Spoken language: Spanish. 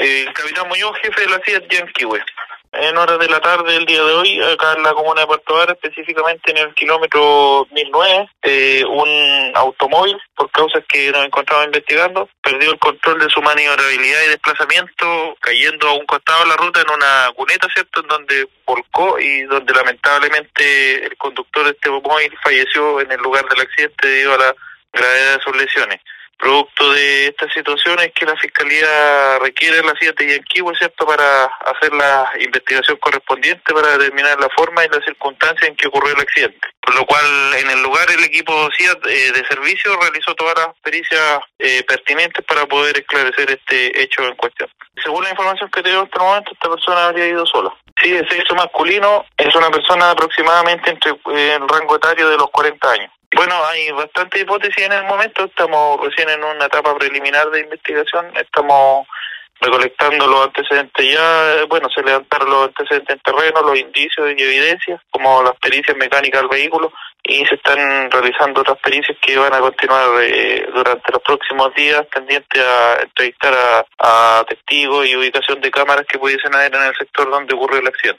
Eh, el capitán Muñoz, jefe de la CIA Yanquihue. En horas de la tarde del día de hoy, acá en la comuna de Puerto Vara, específicamente en el kilómetro 1009, eh, un automóvil, por causas que nos encontramos investigando, perdió el control de su maniobrabilidad y desplazamiento, cayendo a un costado de la ruta en una cuneta, ¿cierto?, en donde volcó y donde lamentablemente el conductor de este automóvil falleció en el lugar del accidente debido a la gravedad de sus lesiones. Producto de esta situación es que la Fiscalía requiere la CIA de Yanquihue, ¿cierto?, para hacer la investigación correspondiente para determinar la forma y las circunstancias en que ocurrió el accidente. Por lo cual, en el lugar, el equipo CIA eh, de servicio realizó todas las pericias eh, pertinentes para poder esclarecer este hecho en cuestión. Según la información que tengo hasta el momento, esta persona habría ido sola. Sí, de sexo masculino, es una persona aproximadamente entre eh, el rango etario de los 40 años. Bueno, hay bastante hipótesis en el momento, estamos recién en una etapa preliminar de investigación, estamos recolectando los antecedentes ya, bueno, se levantaron los antecedentes en terreno, los indicios y evidencias, como las pericias mecánicas del vehículo, y se están realizando otras pericias que van a continuar eh, durante los próximos días, tendientes a entrevistar a, a testigos y ubicación de cámaras que pudiesen haber en el sector donde ocurrió el accidente.